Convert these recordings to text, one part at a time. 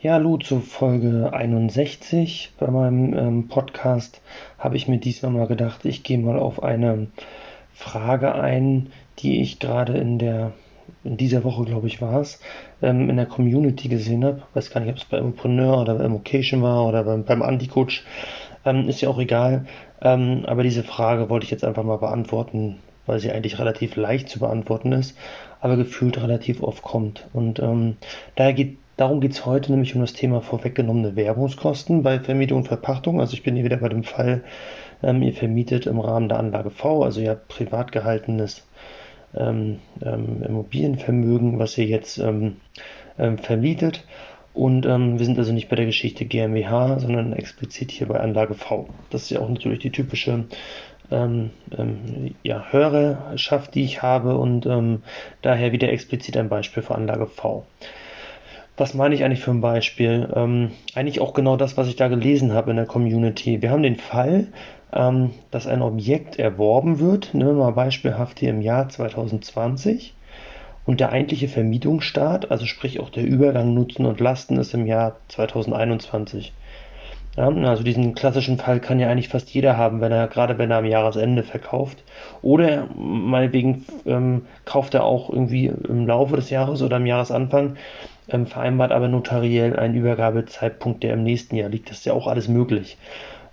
Ja, hallo zu Folge 61 bei meinem ähm, Podcast habe ich mir diesmal mal gedacht, ich gehe mal auf eine Frage ein, die ich gerade in der in dieser Woche, glaube ich, war es, ähm, in der Community gesehen habe. Weiß gar nicht, ob es bei Impreneur oder bei Immocation war oder beim, beim Anti-Coach. Ähm, ist ja auch egal. Ähm, aber diese Frage wollte ich jetzt einfach mal beantworten, weil sie eigentlich relativ leicht zu beantworten ist, aber gefühlt relativ oft kommt. Und ähm, daher geht Darum geht es heute nämlich um das Thema vorweggenommene Werbungskosten bei Vermietung und Verpachtung. Also ich bin hier wieder bei dem Fall, ähm, ihr vermietet im Rahmen der Anlage V, also ihr habt privat gehaltenes ähm, ähm, Immobilienvermögen, was ihr jetzt ähm, ähm, vermietet. Und ähm, wir sind also nicht bei der Geschichte GmbH, sondern explizit hier bei Anlage V. Das ist ja auch natürlich die typische ähm, ähm, ja, Hörerschaft, die ich habe und daher wieder explizit ein Beispiel für Anlage V. Was meine ich eigentlich für ein Beispiel? Ähm, eigentlich auch genau das, was ich da gelesen habe in der Community. Wir haben den Fall, ähm, dass ein Objekt erworben wird, wir mal beispielhaft hier im Jahr 2020 und der eigentliche Vermietungsstart, also sprich auch der Übergang Nutzen und Lasten ist im Jahr 2021. Ja, also diesen klassischen Fall kann ja eigentlich fast jeder haben, wenn er, gerade wenn er am Jahresende verkauft. Oder meinetwegen ähm, kauft er auch irgendwie im Laufe des Jahres oder am Jahresanfang ähm, vereinbart aber notariell einen Übergabezeitpunkt, der im nächsten Jahr liegt. Das ist ja auch alles möglich.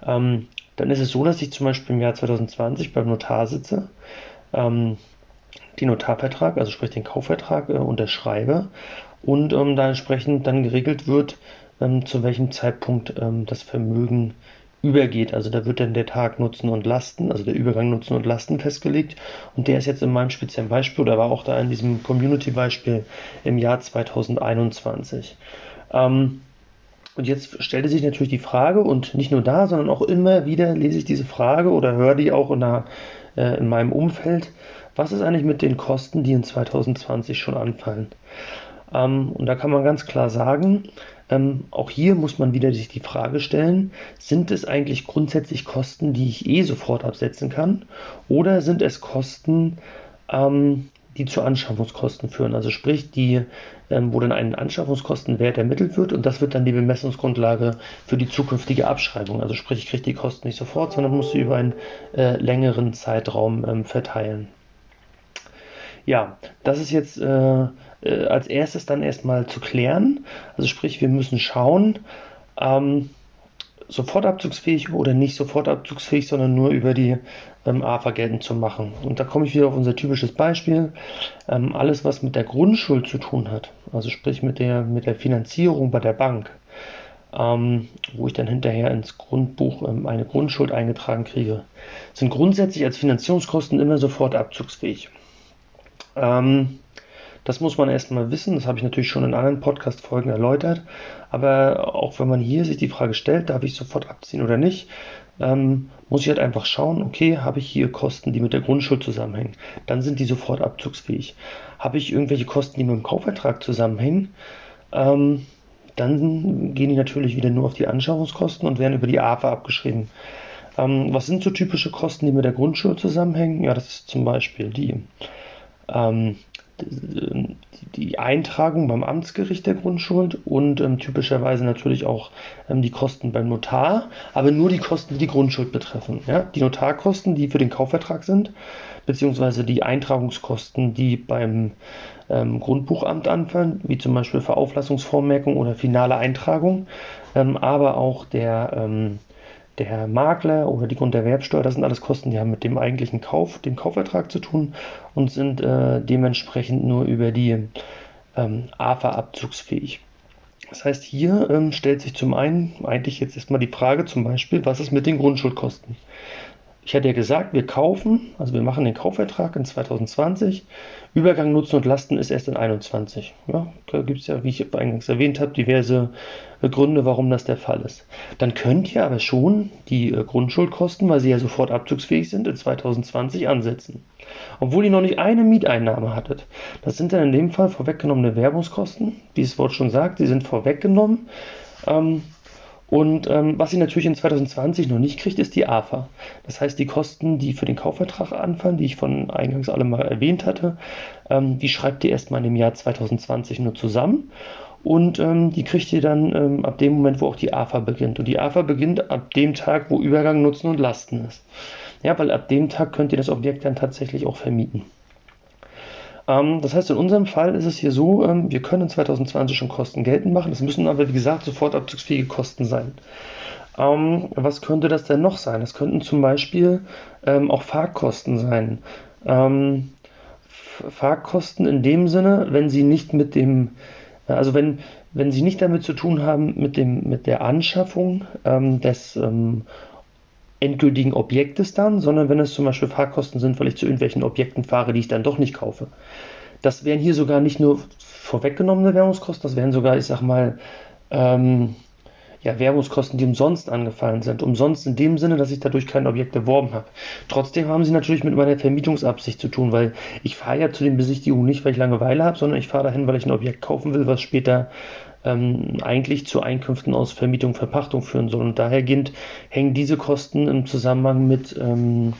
Ähm, dann ist es so, dass ich zum Beispiel im Jahr 2020 beim Notar sitze, ähm, den Notarvertrag, also sprich den Kaufvertrag, äh, unterschreibe und ähm, da entsprechend dann geregelt wird, ähm, zu welchem Zeitpunkt ähm, das Vermögen übergeht. Also da wird dann der Tag Nutzen und Lasten, also der Übergang Nutzen und Lasten festgelegt. Und der ist jetzt in meinem speziellen Beispiel, oder war auch da in diesem Community-Beispiel im Jahr 2021. Ähm, und jetzt stellte sich natürlich die Frage, und nicht nur da, sondern auch immer wieder lese ich diese Frage oder höre die auch in, der, äh, in meinem Umfeld, was ist eigentlich mit den Kosten, die in 2020 schon anfallen? Ähm, und da kann man ganz klar sagen, ähm, auch hier muss man wieder sich die Frage stellen, sind es eigentlich grundsätzlich Kosten, die ich eh sofort absetzen kann? Oder sind es Kosten, ähm, die zu Anschaffungskosten führen? Also sprich, die, ähm, wo dann ein Anschaffungskostenwert ermittelt wird und das wird dann die Bemessungsgrundlage für die zukünftige Abschreibung. Also sprich, ich kriege die Kosten nicht sofort, sondern muss sie über einen äh, längeren Zeitraum ähm, verteilen. Ja, das ist jetzt äh, äh, als erstes dann erstmal zu klären. Also sprich, wir müssen schauen, ähm, sofort abzugsfähig oder nicht sofort abzugsfähig, sondern nur über die ähm, AFA geltend zu machen. Und da komme ich wieder auf unser typisches Beispiel. Ähm, alles, was mit der Grundschuld zu tun hat, also sprich mit der, mit der Finanzierung bei der Bank, ähm, wo ich dann hinterher ins Grundbuch ähm, eine Grundschuld eingetragen kriege, sind grundsätzlich als Finanzierungskosten immer sofort abzugsfähig. Ähm, das muss man erstmal wissen. Das habe ich natürlich schon in anderen Podcast-Folgen erläutert. Aber auch wenn man hier sich die Frage stellt, darf ich sofort abziehen oder nicht, ähm, muss ich halt einfach schauen, okay, habe ich hier Kosten, die mit der Grundschuld zusammenhängen? Dann sind die sofort abzugsfähig. Habe ich irgendwelche Kosten, die mit dem Kaufvertrag zusammenhängen? Ähm, dann gehen die natürlich wieder nur auf die Anschaffungskosten und werden über die AFA abgeschrieben. Ähm, was sind so typische Kosten, die mit der Grundschuld zusammenhängen? Ja, das ist zum Beispiel die ähm, die Eintragung beim Amtsgericht der Grundschuld und ähm, typischerweise natürlich auch ähm, die Kosten beim Notar, aber nur die Kosten, die die Grundschuld betreffen. Ja? Die Notarkosten, die für den Kaufvertrag sind, beziehungsweise die Eintragungskosten, die beim ähm, Grundbuchamt anfallen, wie zum Beispiel Verauflassungsvormerkung oder finale Eintragung, ähm, aber auch der ähm, der Makler oder die Grunderwerbsteuer, das sind alles Kosten, die haben mit dem eigentlichen Kauf, dem Kaufvertrag zu tun und sind äh, dementsprechend nur über die ähm, AFA abzugsfähig. Das heißt, hier ähm, stellt sich zum einen eigentlich jetzt erstmal die Frage zum Beispiel, was ist mit den Grundschuldkosten? Ich hatte ja gesagt, wir kaufen, also wir machen den Kaufvertrag in 2020. Übergang Nutzen und Lasten ist erst in 2021. Ja, da gibt es ja, wie ich eingangs erwähnt habe, diverse äh, Gründe, warum das der Fall ist. Dann könnt ihr aber schon die äh, Grundschuldkosten, weil sie ja sofort abzugsfähig sind, in 2020 ansetzen. Obwohl ihr noch nicht eine Mieteinnahme hattet. Das sind dann in dem Fall vorweggenommene Werbungskosten. Wie das Wort schon sagt, sie sind vorweggenommen. Ähm, und ähm, was sie natürlich in 2020 noch nicht kriegt, ist die AFA. Das heißt, die Kosten, die für den Kaufvertrag anfallen, die ich von eingangs alle mal erwähnt hatte, ähm, die schreibt ihr erstmal dem Jahr 2020 nur zusammen. und ähm, die kriegt ihr dann ähm, ab dem Moment, wo auch die AFA beginnt. Und die AFA beginnt ab dem Tag, wo Übergang, Nutzen und Lasten ist. Ja, weil ab dem Tag könnt ihr das Objekt dann tatsächlich auch vermieten. Ähm, das heißt, in unserem Fall ist es hier so, ähm, wir können 2020 schon Kosten geltend machen. Es müssen aber, wie gesagt, sofort abzugsfähige Kosten sein. Ähm, was könnte das denn noch sein? Es könnten zum Beispiel ähm, auch Fahrkosten sein. Ähm, Fahrkosten in dem Sinne, wenn sie nicht mit dem, also wenn, wenn sie nicht damit zu tun haben mit, dem, mit der Anschaffung ähm, des endgültigen Objektes dann, sondern wenn es zum Beispiel Fahrkosten sind, weil ich zu irgendwelchen Objekten fahre, die ich dann doch nicht kaufe. Das wären hier sogar nicht nur vorweggenommene Währungskosten, das wären sogar, ich sag mal, ähm, ja, Werbungskosten, die umsonst angefallen sind. Umsonst in dem Sinne, dass ich dadurch kein Objekt erworben habe. Trotzdem haben sie natürlich mit meiner Vermietungsabsicht zu tun, weil ich fahre ja zu den Besichtigungen nicht, weil ich Langeweile habe, sondern ich fahre dahin, weil ich ein Objekt kaufen will, was später ähm, eigentlich zu Einkünften aus Vermietung, Verpachtung führen soll. Und dahergehend hängen diese Kosten im Zusammenhang mit, ähm,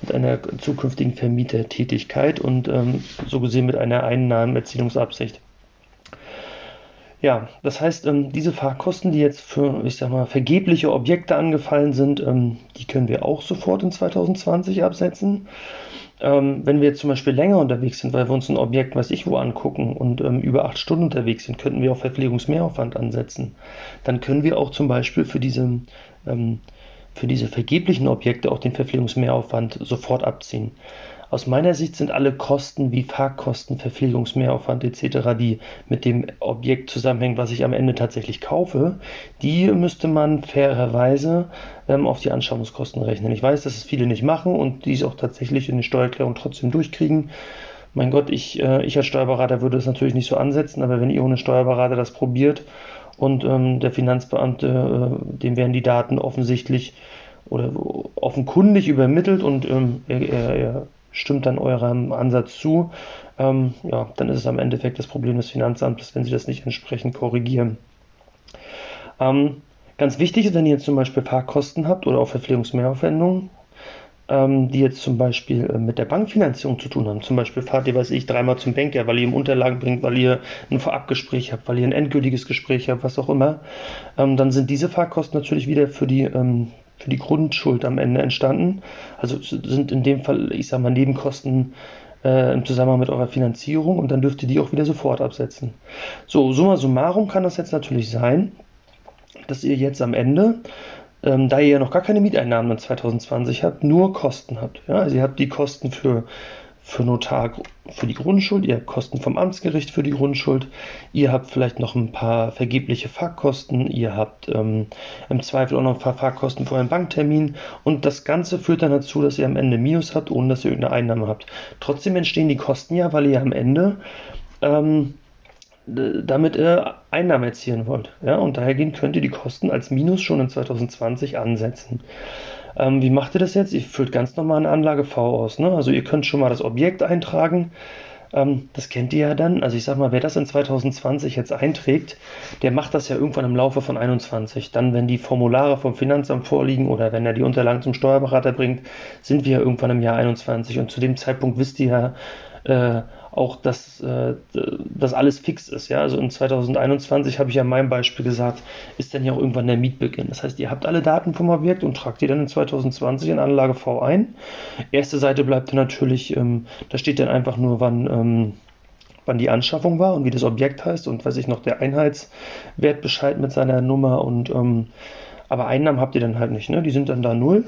mit einer zukünftigen Vermietertätigkeit und ähm, so gesehen mit einer Einnahmenerzielungsabsicht. Ja, das heißt, ähm, diese Fahrkosten, die jetzt für, ich sag mal, vergebliche Objekte angefallen sind, ähm, die können wir auch sofort in 2020 absetzen. Ähm, wenn wir jetzt zum Beispiel länger unterwegs sind, weil wir uns ein Objekt, was ich wo angucken und ähm, über acht Stunden unterwegs sind, könnten wir auch Verpflegungsmehraufwand ansetzen. Dann können wir auch zum Beispiel für diese, ähm, für diese vergeblichen Objekte auch den Verpflegungsmehraufwand sofort abziehen. Aus meiner Sicht sind alle Kosten wie Fahrkosten, Verpflegungsmehraufwand etc., die mit dem Objekt zusammenhängen, was ich am Ende tatsächlich kaufe, die müsste man fairerweise ähm, auf die Anschaffungskosten rechnen. Ich weiß, dass es viele nicht machen und die es auch tatsächlich in die Steuererklärung trotzdem durchkriegen. Mein Gott, ich, äh, ich als Steuerberater würde es natürlich nicht so ansetzen, aber wenn ihr ohne Steuerberater das probiert und ähm, der Finanzbeamte, äh, dem werden die Daten offensichtlich oder offenkundig übermittelt und ähm, er, er, er stimmt dann eurem Ansatz zu, ähm, ja, dann ist es am Endeffekt das Problem des Finanzamtes, wenn sie das nicht entsprechend korrigieren. Ähm, ganz wichtig ist, wenn ihr jetzt zum Beispiel Fahrkosten habt oder auch Verpflegungsmehraufwendungen, ähm, die jetzt zum Beispiel äh, mit der Bankfinanzierung zu tun haben. Zum Beispiel fahrt ihr, weiß ich, dreimal zum Banker, weil ihr ihm Unterlagen bringt, weil ihr ein Vorabgespräch habt, weil ihr ein endgültiges Gespräch habt, was auch immer. Ähm, dann sind diese Fahrkosten natürlich wieder für die ähm, für die Grundschuld am Ende entstanden. Also sind in dem Fall, ich sage mal, Nebenkosten äh, im Zusammenhang mit eurer Finanzierung und dann dürft ihr die auch wieder sofort absetzen. So, summa summarum kann das jetzt natürlich sein, dass ihr jetzt am Ende, ähm, da ihr ja noch gar keine Mieteinnahmen in 2020 habt, nur Kosten habt. Ja? Also ihr habt die Kosten für für Notar für die Grundschuld, ihr habt Kosten vom Amtsgericht für die Grundschuld, ihr habt vielleicht noch ein paar vergebliche Fahrkosten, ihr habt ähm, im Zweifel auch noch ein paar Fahrkosten für einen Banktermin und das Ganze führt dann dazu, dass ihr am Ende Minus habt, ohne dass ihr irgendeine Einnahme habt. Trotzdem entstehen die Kosten ja, weil ihr am Ende ähm, damit äh, Einnahmen erzielen wollt. Ja? Und dahergehend könnt ihr die Kosten als Minus schon in 2020 ansetzen. Ähm, wie macht ihr das jetzt? Ihr füllt ganz normal eine Anlage V aus. Ne? Also ihr könnt schon mal das Objekt eintragen. Ähm, das kennt ihr ja dann. Also ich sag mal, wer das in 2020 jetzt einträgt, der macht das ja irgendwann im Laufe von 21. Dann, wenn die Formulare vom Finanzamt vorliegen oder wenn er die Unterlagen zum Steuerberater bringt, sind wir ja irgendwann im Jahr 21. Und zu dem Zeitpunkt wisst ihr ja, äh, auch, dass äh, das alles fix ist. Ja? Also in 2021 habe ich ja in meinem Beispiel gesagt, ist dann ja auch irgendwann der Mietbeginn. Das heißt, ihr habt alle Daten vom Objekt und tragt die dann in 2020 in Anlage V ein. Erste Seite bleibt dann natürlich, ähm, da steht dann einfach nur, wann, ähm, wann die Anschaffung war und wie das Objekt heißt und weiß ich noch, der Einheitswertbescheid mit seiner Nummer und ähm, aber Einnahmen habt ihr dann halt nicht, ne? Die sind dann da null.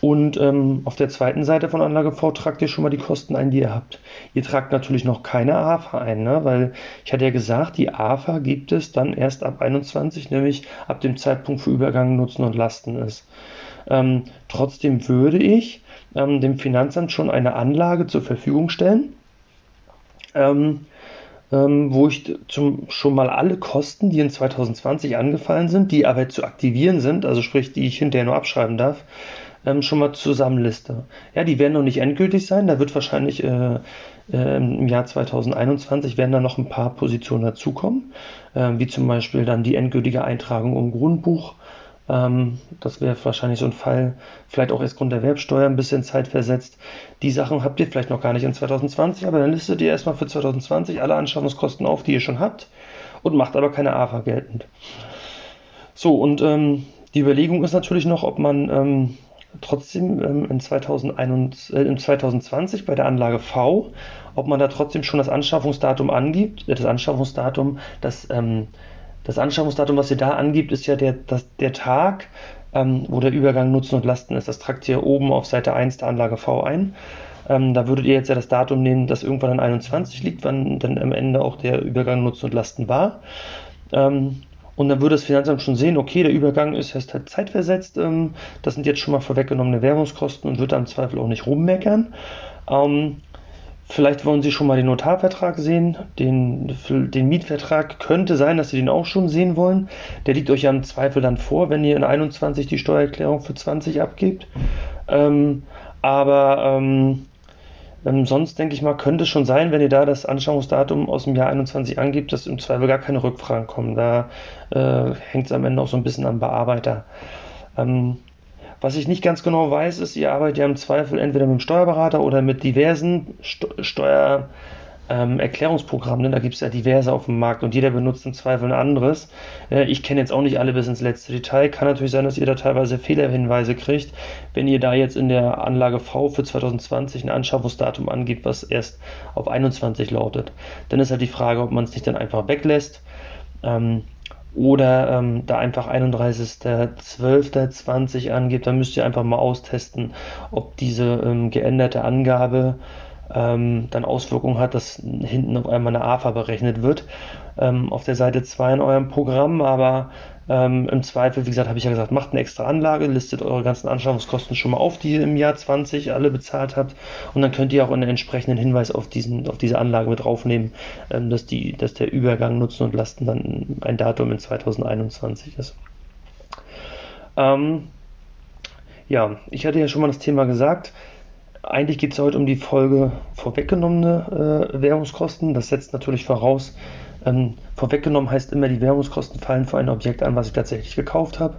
Und ähm, auf der zweiten Seite von Anlage V tragt ihr schon mal die Kosten ein, die ihr habt. Ihr tragt natürlich noch keine AFA ein, ne? weil ich hatte ja gesagt, die AFA gibt es dann erst ab 21, nämlich ab dem Zeitpunkt für Übergang, Nutzen und Lasten ist. Ähm, trotzdem würde ich ähm, dem Finanzamt schon eine Anlage zur Verfügung stellen, ähm, ähm, wo ich zum, schon mal alle Kosten, die in 2020 angefallen sind, die aber zu aktivieren sind, also sprich, die ich hinterher nur abschreiben darf, ähm, schon mal zusammenliste. Ja, die werden noch nicht endgültig sein. Da wird wahrscheinlich äh, äh, im Jahr 2021 werden da noch ein paar Positionen dazukommen, äh, wie zum Beispiel dann die endgültige Eintragung im Grundbuch. Ähm, das wäre wahrscheinlich so ein Fall, vielleicht auch erst Grunderwerbsteuer ein bisschen Zeit versetzt. Die Sachen habt ihr vielleicht noch gar nicht in 2020, aber dann listet ihr erstmal für 2020 alle Anschaffungskosten auf, die ihr schon habt und macht aber keine AFA geltend. So, und ähm, die Überlegung ist natürlich noch, ob man ähm, trotzdem ähm, in, 2021, äh, in 2020 bei der Anlage V, ob man da trotzdem schon das Anschaffungsdatum angibt. Äh, das Anschaffungsdatum, das, ähm, das Anschaffungsdatum, was ihr da angibt, ist ja der, das, der Tag, ähm, wo der Übergang Nutzen und Lasten ist. Das tragt ihr oben auf Seite 1 der Anlage V ein. Ähm, da würdet ihr jetzt ja das Datum nehmen, das irgendwann an 21 liegt, wann dann am Ende auch der Übergang Nutzen und Lasten war. Ähm, und dann würde das Finanzamt schon sehen, okay, der Übergang ist erst halt zeitversetzt, ähm, das sind jetzt schon mal vorweggenommene Währungskosten und wird da im Zweifel auch nicht rummeckern. Ähm, vielleicht wollen Sie schon mal den Notarvertrag sehen, den, den Mietvertrag. Könnte sein, dass Sie den auch schon sehen wollen. Der liegt euch ja im Zweifel dann vor, wenn ihr in 21 die Steuererklärung für 20 abgibt. Ähm, aber ähm, ähm, sonst denke ich mal, könnte es schon sein, wenn ihr da das Anschauungsdatum aus dem Jahr 21 angibt, dass im Zweifel gar keine Rückfragen kommen. Da äh, hängt es am Ende auch so ein bisschen am Bearbeiter. Ähm, was ich nicht ganz genau weiß, ist, ihr arbeitet ja im Zweifel entweder mit dem Steuerberater oder mit diversen Steuer ähm, Erklärungsprogramm, ne? da gibt es ja diverse auf dem Markt und jeder benutzt im Zweifel ein anderes. Äh, ich kenne jetzt auch nicht alle bis ins letzte Detail. Kann natürlich sein, dass ihr da teilweise Fehlerhinweise kriegt, wenn ihr da jetzt in der Anlage V für 2020 ein Anschaffungsdatum angibt, was erst auf 21 lautet. Dann ist halt die Frage, ob man es nicht dann einfach weglässt. Ähm, oder ähm, da einfach 31.12.20 angibt, dann müsst ihr einfach mal austesten, ob diese ähm, geänderte Angabe ähm, dann Auswirkungen hat, dass hinten auf einmal eine AFA berechnet wird ähm, auf der Seite 2 in eurem Programm, aber ähm, im Zweifel, wie gesagt, habe ich ja gesagt, macht eine extra Anlage, listet eure ganzen Anschaffungskosten schon mal auf, die ihr im Jahr 20 alle bezahlt habt. Und dann könnt ihr auch einen entsprechenden Hinweis auf, diesen, auf diese Anlage mit draufnehmen, ähm, dass, die, dass der Übergang Nutzen und Lasten dann ein Datum in 2021 ist. Ähm, ja, ich hatte ja schon mal das Thema gesagt, eigentlich geht es heute um die Folge vorweggenommene äh, Währungskosten. Das setzt natürlich voraus, ähm, vorweggenommen heißt immer, die Währungskosten fallen für ein Objekt an, was ich tatsächlich gekauft habe.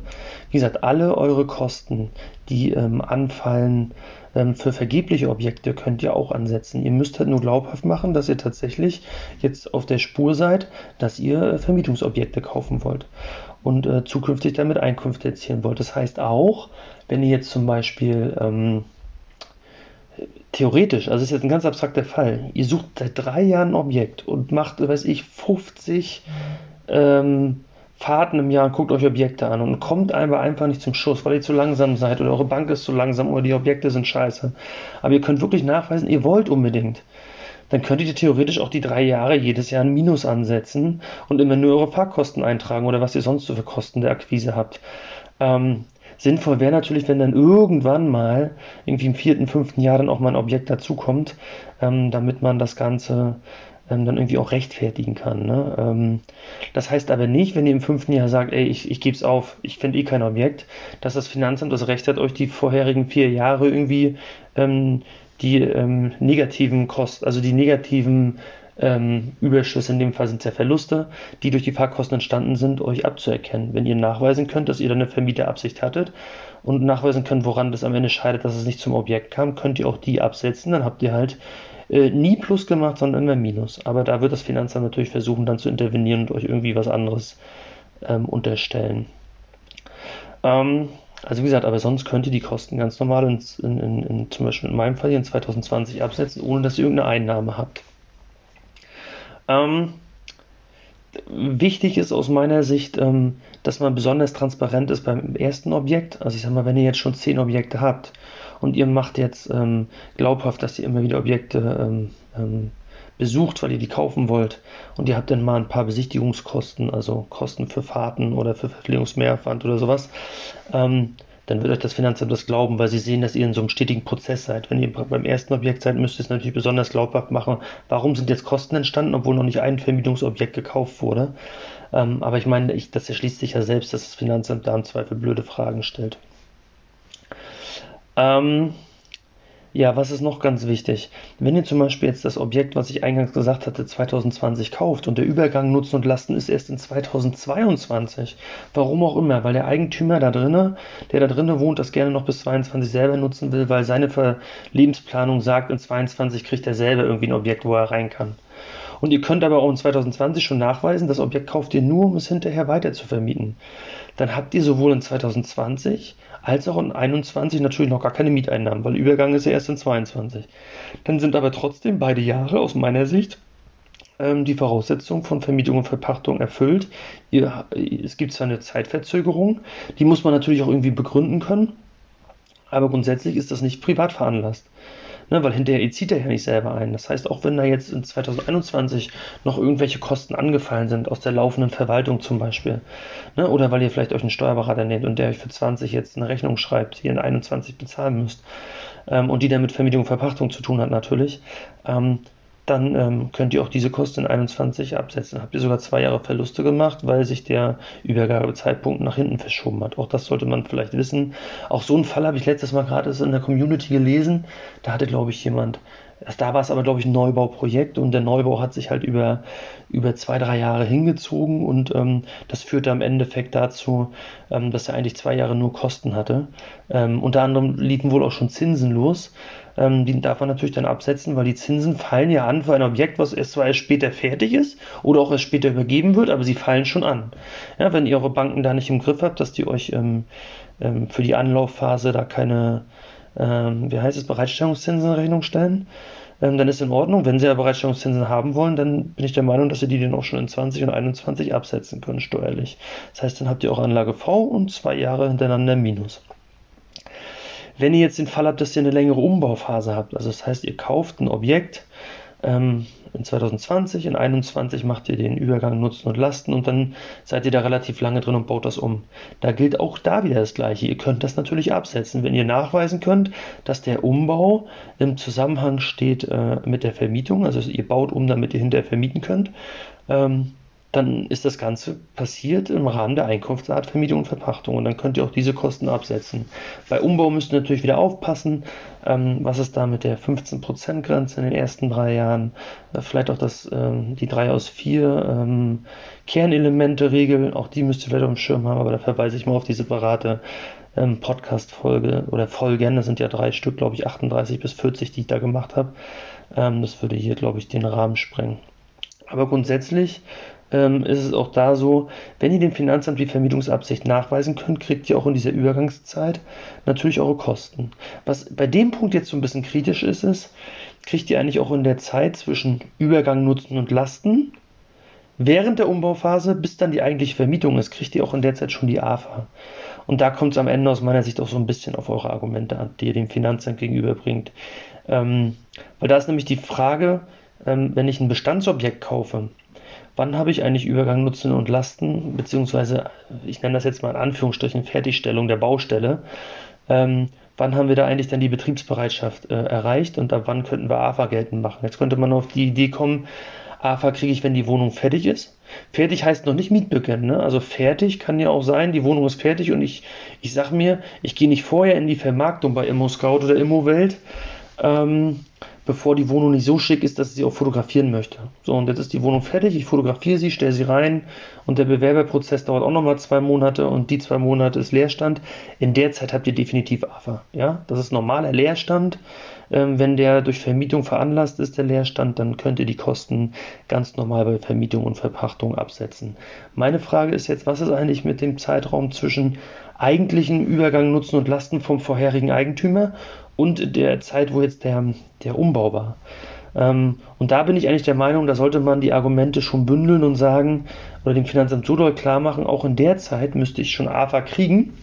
Wie gesagt, alle eure Kosten, die ähm, anfallen ähm, für vergebliche Objekte, könnt ihr auch ansetzen. Ihr müsst halt nur glaubhaft machen, dass ihr tatsächlich jetzt auf der Spur seid, dass ihr äh, Vermietungsobjekte kaufen wollt und äh, zukünftig damit Einkünfte erzielen wollt. Das heißt auch, wenn ihr jetzt zum Beispiel ähm, theoretisch, also ist jetzt ein ganz abstrakter Fall, ihr sucht seit drei Jahren ein Objekt und macht, weiß ich, 50 ähm, Fahrten im Jahr und guckt euch Objekte an und kommt einfach, einfach nicht zum Schuss, weil ihr zu langsam seid oder eure Bank ist zu langsam oder die Objekte sind scheiße. Aber ihr könnt wirklich nachweisen, ihr wollt unbedingt. Dann könntet ihr theoretisch auch die drei Jahre jedes Jahr ein Minus ansetzen und immer nur eure Fahrkosten eintragen oder was ihr sonst so für Kosten der Akquise habt. Ähm, Sinnvoll wäre natürlich, wenn dann irgendwann mal, irgendwie im vierten, fünften Jahr dann auch mal ein Objekt dazukommt, ähm, damit man das Ganze ähm, dann irgendwie auch rechtfertigen kann. Ne? Ähm, das heißt aber nicht, wenn ihr im fünften Jahr sagt, ey, ich, ich gebe es auf, ich finde eh kein Objekt, dass das Finanzamt das Recht hat, euch die vorherigen vier Jahre irgendwie ähm, die ähm, negativen Kosten, also die negativen ähm, Überschüsse, in dem Fall sind es ja Verluste, die durch die Fahrkosten entstanden sind, euch abzuerkennen. Wenn ihr nachweisen könnt, dass ihr da eine Vermieterabsicht hattet und nachweisen könnt, woran das am Ende scheidet, dass es nicht zum Objekt kam, könnt ihr auch die absetzen. Dann habt ihr halt äh, nie Plus gemacht, sondern immer Minus. Aber da wird das Finanzamt natürlich versuchen, dann zu intervenieren und euch irgendwie was anderes ähm, unterstellen. Ähm, also wie gesagt, aber sonst könnt ihr die Kosten ganz normal in, in, in, zum Beispiel in meinem Fall hier in 2020 absetzen, ohne dass ihr irgendeine Einnahme habt. Ähm, wichtig ist aus meiner Sicht, ähm, dass man besonders transparent ist beim ersten Objekt. Also ich sag mal, wenn ihr jetzt schon zehn Objekte habt und ihr macht jetzt ähm, glaubhaft, dass ihr immer wieder Objekte ähm, ähm, besucht, weil ihr die kaufen wollt und ihr habt dann mal ein paar Besichtigungskosten, also Kosten für Fahrten oder für Verpflegungsmehraufwand oder sowas, ähm, dann wird euch das Finanzamt das glauben, weil sie sehen, dass ihr in so einem stetigen Prozess seid. Wenn ihr beim ersten Objekt seid, müsst ihr es natürlich besonders glaubhaft machen, warum sind jetzt Kosten entstanden, obwohl noch nicht ein Vermietungsobjekt gekauft wurde. Ähm, aber ich meine, ich, das erschließt sich ja selbst, dass das Finanzamt da im Zweifel blöde Fragen stellt. Ähm, ja, was ist noch ganz wichtig? Wenn ihr zum Beispiel jetzt das Objekt, was ich eingangs gesagt hatte, 2020 kauft und der Übergang Nutzen und Lasten ist erst in 2022, warum auch immer, weil der Eigentümer da drinnen, der da drinnen wohnt, das gerne noch bis 22 selber nutzen will, weil seine Lebensplanung sagt, in 22 kriegt er selber irgendwie ein Objekt, wo er rein kann. Und ihr könnt aber auch in 2020 schon nachweisen, das Objekt kauft ihr nur, um es hinterher weiter zu vermieten. Dann habt ihr sowohl in 2020 als auch in 2021 natürlich noch gar keine Mieteinnahmen, weil Übergang ist ja erst in 2022. Dann sind aber trotzdem beide Jahre aus meiner Sicht ähm, die Voraussetzungen von Vermietung und Verpachtung erfüllt. Ihr, es gibt zwar eine Zeitverzögerung, die muss man natürlich auch irgendwie begründen können, aber grundsätzlich ist das nicht privat veranlasst. Ne, weil hinterher zieht er ja nicht selber ein. Das heißt, auch wenn da jetzt in 2021 noch irgendwelche Kosten angefallen sind, aus der laufenden Verwaltung zum Beispiel, ne, oder weil ihr vielleicht euch einen Steuerberater nehmt und der euch für 20 jetzt eine Rechnung schreibt, die ihr in 21 bezahlen müsst, ähm, und die dann mit Vermietung und Verpachtung zu tun hat natürlich, ähm, dann ähm, könnt ihr auch diese Kosten in 21 absetzen. Habt ihr sogar zwei Jahre Verluste gemacht, weil sich der Übergabezeitpunkt nach hinten verschoben hat. Auch das sollte man vielleicht wissen. Auch so einen Fall habe ich letztes Mal gerade in der Community gelesen. Da hatte, glaube ich, jemand da war es aber, glaube ich, ein Neubauprojekt und der Neubau hat sich halt über, über zwei, drei Jahre hingezogen und ähm, das führte am Endeffekt dazu, ähm, dass er eigentlich zwei Jahre nur Kosten hatte. Ähm, unter anderem liefen wohl auch schon Zinsen los. Ähm, die darf man natürlich dann absetzen, weil die Zinsen fallen ja an für ein Objekt, was erst zwar erst später fertig ist oder auch erst später übergeben wird, aber sie fallen schon an. Ja, wenn ihr eure Banken da nicht im Griff habt, dass die euch ähm, ähm, für die Anlaufphase da keine ähm, wie heißt es, Bereitstellungszinsen in Rechnung stellen, ähm, dann ist in Ordnung. Wenn Sie ja Bereitstellungszinsen haben wollen, dann bin ich der Meinung, dass Sie die dann auch schon in 20 und 21 absetzen können steuerlich. Das heißt, dann habt ihr auch Anlage V und zwei Jahre hintereinander Minus. Wenn ihr jetzt den Fall habt, dass ihr eine längere Umbauphase habt, also das heißt, ihr kauft ein Objekt, ähm, in 2020, in 2021 macht ihr den Übergang Nutzen und Lasten und dann seid ihr da relativ lange drin und baut das um. Da gilt auch da wieder das Gleiche. Ihr könnt das natürlich absetzen, wenn ihr nachweisen könnt, dass der Umbau im Zusammenhang steht äh, mit der Vermietung. Also ihr baut um, damit ihr hinterher vermieten könnt. Ähm, dann ist das Ganze passiert im Rahmen der Einkunftsart Vermietung und Verpachtung und dann könnt ihr auch diese Kosten absetzen. Bei Umbau müsst ihr natürlich wieder aufpassen, ähm, was ist da mit der 15% Grenze in den ersten drei Jahren, äh, vielleicht auch das, ähm, die 3 aus 4 ähm, Kernelemente regeln, auch die müsst ihr vielleicht auf dem Schirm haben, aber da verweise ich mal auf die separate ähm, Podcast-Folge oder Folgen, das sind ja drei Stück, glaube ich, 38 bis 40, die ich da gemacht habe. Ähm, das würde hier, glaube ich, den Rahmen sprengen. Aber grundsätzlich ähm, ist es auch da so, wenn ihr dem Finanzamt die Vermietungsabsicht nachweisen könnt, kriegt ihr auch in dieser Übergangszeit natürlich eure Kosten. Was bei dem Punkt jetzt so ein bisschen kritisch ist, ist, kriegt ihr eigentlich auch in der Zeit zwischen Übergang, Nutzen und Lasten während der Umbauphase, bis dann die eigentliche Vermietung ist, kriegt ihr auch in der Zeit schon die AFA. Und da kommt es am Ende aus meiner Sicht auch so ein bisschen auf eure Argumente an, die ihr dem Finanzamt gegenüberbringt. Ähm, weil da ist nämlich die Frage, ähm, wenn ich ein Bestandsobjekt kaufe, wann habe ich eigentlich Übergang Nutzen und Lasten, beziehungsweise ich nenne das jetzt mal in Anführungsstrichen Fertigstellung der Baustelle. Ähm, wann haben wir da eigentlich dann die Betriebsbereitschaft äh, erreicht und ab wann könnten wir AFA geltend machen? Jetzt könnte man auf die Idee kommen, AFA kriege ich, wenn die Wohnung fertig ist. Fertig heißt noch nicht Mietbeginn. Ne? Also fertig kann ja auch sein, die Wohnung ist fertig und ich, ich sage mir, ich gehe nicht vorher in die Vermarktung bei ImmoScout oder ImmoWelt, ähm, bevor die Wohnung nicht so schick ist, dass ich sie auch fotografieren möchte. So, und jetzt ist die Wohnung fertig, ich fotografiere sie, stelle sie rein und der Bewerberprozess dauert auch nochmal zwei Monate und die zwei Monate ist Leerstand. In der Zeit habt ihr definitiv AFA. Ja? Das ist normaler Leerstand. Ähm, wenn der durch Vermietung veranlasst ist, der Leerstand, dann könnt ihr die Kosten ganz normal bei Vermietung und Verpachtung absetzen. Meine Frage ist jetzt, was ist eigentlich mit dem Zeitraum zwischen eigentlichen Übergang, Nutzen und Lasten vom vorherigen Eigentümer und der Zeit, wo jetzt der, der Umbau war. Ähm, und da bin ich eigentlich der Meinung, da sollte man die Argumente schon bündeln und sagen, oder dem Finanzamt so doll klar machen, auch in der Zeit müsste ich schon AFA kriegen.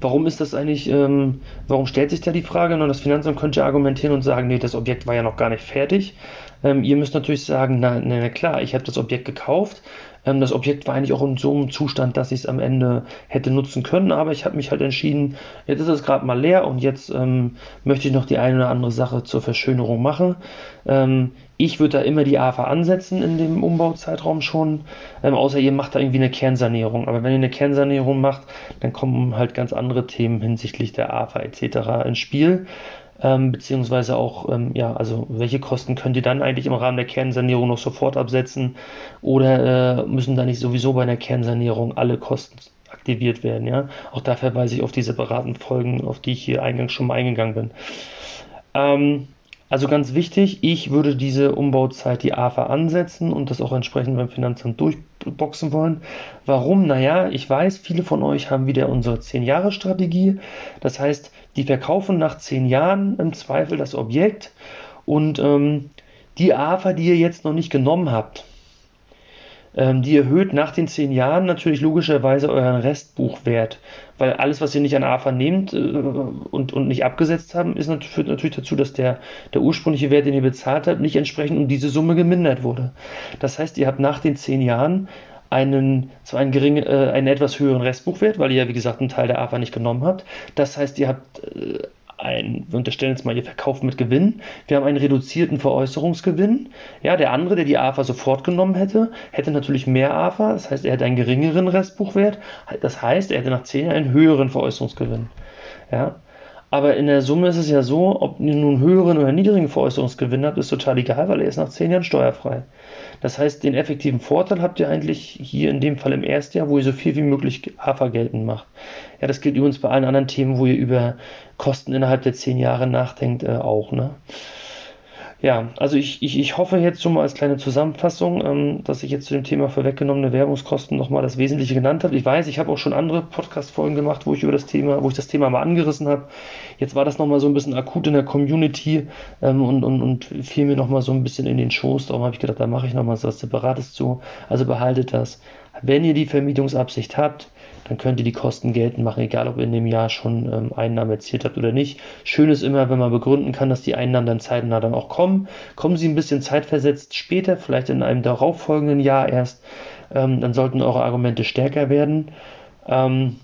Warum ist das eigentlich, ähm, warum stellt sich da die Frage? Und das Finanzamt könnte argumentieren und sagen, nee, das Objekt war ja noch gar nicht fertig. Ähm, ihr müsst natürlich sagen, na, na klar, ich habe das Objekt gekauft, ähm, das Objekt war eigentlich auch in so einem Zustand, dass ich es am Ende hätte nutzen können, aber ich habe mich halt entschieden, jetzt ist es gerade mal leer und jetzt ähm, möchte ich noch die eine oder andere Sache zur Verschönerung machen. Ähm, ich würde da immer die AFA ansetzen in dem Umbauzeitraum schon, ähm, außer ihr macht da irgendwie eine Kernsanierung. Aber wenn ihr eine Kernsanierung macht, dann kommen halt ganz andere Themen hinsichtlich der AFA etc. ins Spiel ähm, beziehungsweise auch, ähm, ja, also welche Kosten könnt ihr dann eigentlich im Rahmen der Kernsanierung noch sofort absetzen oder äh, müssen da nicht sowieso bei einer Kernsanierung alle Kosten aktiviert werden, ja? Auch da verweise ich auf die separaten Folgen, auf die ich hier eingangs schon mal eingegangen bin. Ähm, Also ganz wichtig, ich würde diese Umbauzeit, die AFA ansetzen und das auch entsprechend beim Finanzamt durchboxen wollen. Warum? Naja, ich weiß, viele von euch haben wieder unsere 10-Jahre-Strategie. Das heißt, die verkaufen nach 10 Jahren im Zweifel das Objekt und ähm, die AFA, die ihr jetzt noch nicht genommen habt, ähm, die erhöht nach den zehn Jahren natürlich logischerweise euren Restbuchwert, weil alles, was ihr nicht an AFA nehmt äh, und, und nicht abgesetzt haben, ist, führt natürlich dazu, dass der, der ursprüngliche Wert, den ihr bezahlt habt, nicht entsprechend um diese Summe gemindert wurde. Das heißt, ihr habt nach den zehn Jahren einen, zwar einen, gering, äh, einen etwas höheren Restbuchwert, weil ihr ja, wie gesagt, einen Teil der AFA nicht genommen habt. Das heißt, ihr habt äh, ein, wir unterstellen jetzt mal, ihr verkauft mit Gewinn. Wir haben einen reduzierten Veräußerungsgewinn. Ja, der andere, der die AFA sofort genommen hätte, hätte natürlich mehr AFA. Das heißt, er hätte einen geringeren Restbuchwert. Das heißt, er hätte nach 10 Jahren einen höheren Veräußerungsgewinn. Ja, aber in der Summe ist es ja so, ob ihr nun höheren oder niedrigen Veräußerungsgewinn habt, ist total egal, weil er ist nach 10 Jahren steuerfrei. Das heißt, den effektiven Vorteil habt ihr eigentlich hier in dem Fall im ersten Jahr, wo ihr so viel wie möglich AFA geltend macht. Ja, das gilt übrigens bei allen anderen Themen, wo ihr über Kosten innerhalb der 10 Jahre nachdenkt, äh, auch. Ne? Ja, also ich, ich, ich hoffe jetzt schon mal als kleine Zusammenfassung, ähm, dass ich jetzt zu dem Thema vorweggenommene Werbungskosten nochmal das Wesentliche genannt habe. Ich weiß, ich habe auch schon andere Podcast-Folgen gemacht, wo ich über das Thema, wo ich das Thema mal angerissen habe. Jetzt war das nochmal so ein bisschen akut in der Community ähm, und, und, und fiel mir nochmal so ein bisschen in den Schoß. Darum habe ich gedacht, da mache ich nochmal so was Separates zu. Also behaltet das. Wenn ihr die Vermietungsabsicht habt, dann könnt ihr die Kosten geltend machen, egal ob ihr in dem Jahr schon ähm, Einnahmen erzielt habt oder nicht. Schön ist immer, wenn man begründen kann, dass die Einnahmen dann zeitnah dann auch kommen. Kommen sie ein bisschen zeitversetzt später, vielleicht in einem darauffolgenden Jahr erst, ähm, dann sollten eure Argumente stärker werden. Ähm,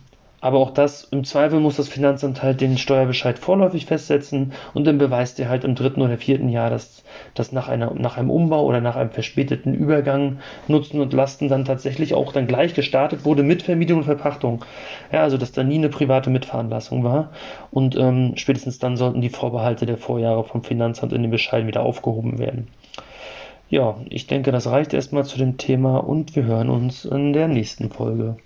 aber auch das, im Zweifel muss das Finanzamt halt den Steuerbescheid vorläufig festsetzen und dann beweist ihr halt im dritten oder vierten Jahr, dass das nach, einer, nach einem Umbau oder nach einem verspäteten Übergang Nutzen und Lasten dann tatsächlich auch dann gleich gestartet wurde mit Vermietung und Verpachtung. Ja, also dass da nie eine private Mitveranlassung war. Und ähm, spätestens dann sollten die Vorbehalte der Vorjahre vom Finanzamt in den Bescheiden wieder aufgehoben werden. Ja, ich denke, das reicht erstmal zu dem Thema und wir hören uns in der nächsten Folge.